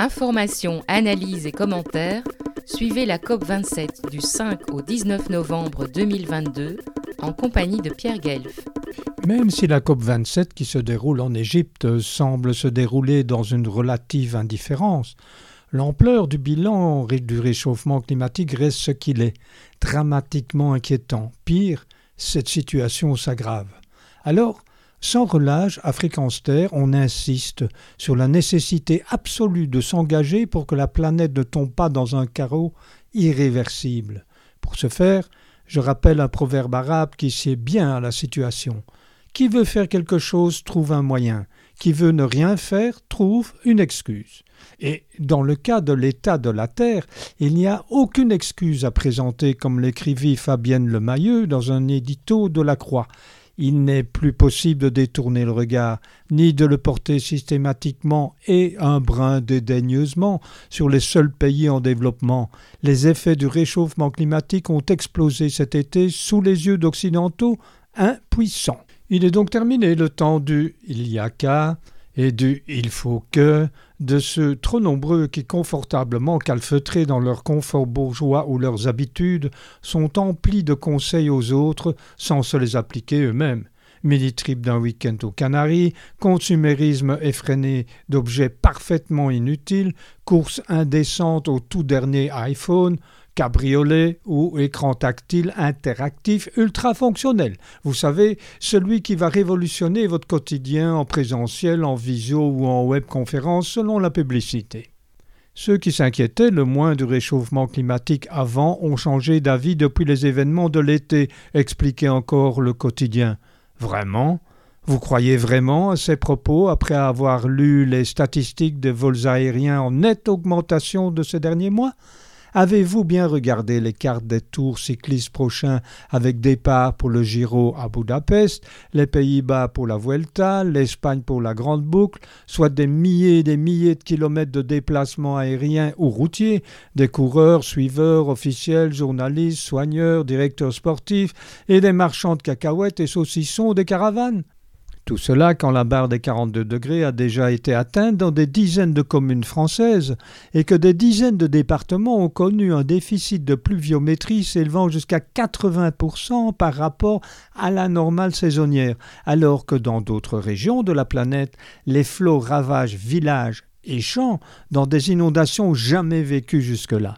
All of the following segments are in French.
Informations, analyses et commentaires, suivez la COP27 du 5 au 19 novembre 2022 en compagnie de Pierre Guelf. Même si la COP27 qui se déroule en Égypte semble se dérouler dans une relative indifférence, l'ampleur du bilan du réchauffement climatique reste ce qu'il est, dramatiquement inquiétant. Pire, cette situation s'aggrave. Alors, sans relâche, à Fréquence Terre, on insiste sur la nécessité absolue de s'engager pour que la planète ne tombe pas dans un carreau irréversible. Pour ce faire, je rappelle un proverbe arabe qui sied bien à la situation. Qui veut faire quelque chose trouve un moyen, qui veut ne rien faire trouve une excuse. Et dans le cas de l'état de la Terre, il n'y a aucune excuse à présenter, comme l'écrivit Fabienne Lemayeux dans un édito de la Croix il n'est plus possible de détourner le regard, ni de le porter systématiquement et un brin dédaigneusement sur les seuls pays en développement. Les effets du réchauffement climatique ont explosé cet été sous les yeux d'occidentaux impuissants. Il est donc terminé le temps du il y a qu'à et du il faut que de ceux trop nombreux qui, confortablement calfeutrés dans leur confort bourgeois ou leurs habitudes, sont emplis de conseils aux autres sans se les appliquer eux-mêmes. Mini-trip d'un week-end aux Canaries, consumérisme effréné d'objets parfaitement inutiles, course indécente au tout dernier iPhone, cabriolet ou écran tactile interactif ultra fonctionnel. Vous savez, celui qui va révolutionner votre quotidien en présentiel, en visio ou en webconférence selon la publicité. Ceux qui s'inquiétaient le moins du réchauffement climatique avant ont changé d'avis depuis les événements de l'été, expliquait encore le quotidien. Vraiment? Vous croyez vraiment à ces propos après avoir lu les statistiques des vols aériens en nette augmentation de ces derniers mois? Avez-vous bien regardé les cartes des tours cyclistes prochains avec départ pour le Giro à Budapest, les Pays-Bas pour la Vuelta, l'Espagne pour la Grande Boucle, soit des milliers et des milliers de kilomètres de déplacements aériens ou routiers, des coureurs, suiveurs, officiels, journalistes, soigneurs, directeurs sportifs et des marchands de cacahuètes et saucissons des caravanes? Tout cela quand la barre des 42 degrés a déjà été atteinte dans des dizaines de communes françaises et que des dizaines de départements ont connu un déficit de pluviométrie s'élevant jusqu'à 80% par rapport à la normale saisonnière, alors que dans d'autres régions de la planète, les flots ravagent villages et champs dans des inondations jamais vécues jusque-là.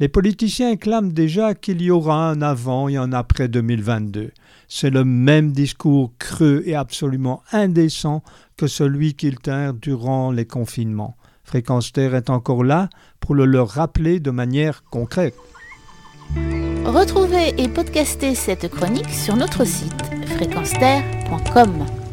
Les politiciens clament déjà qu'il y aura un avant et un après 2022. C'est le même discours creux et absolument indécent que celui qu'ils tinrent durant les confinements. Fréquence Terre est encore là pour le leur rappeler de manière concrète. Retrouvez et podcastez cette chronique sur notre site fréquenceterre.com.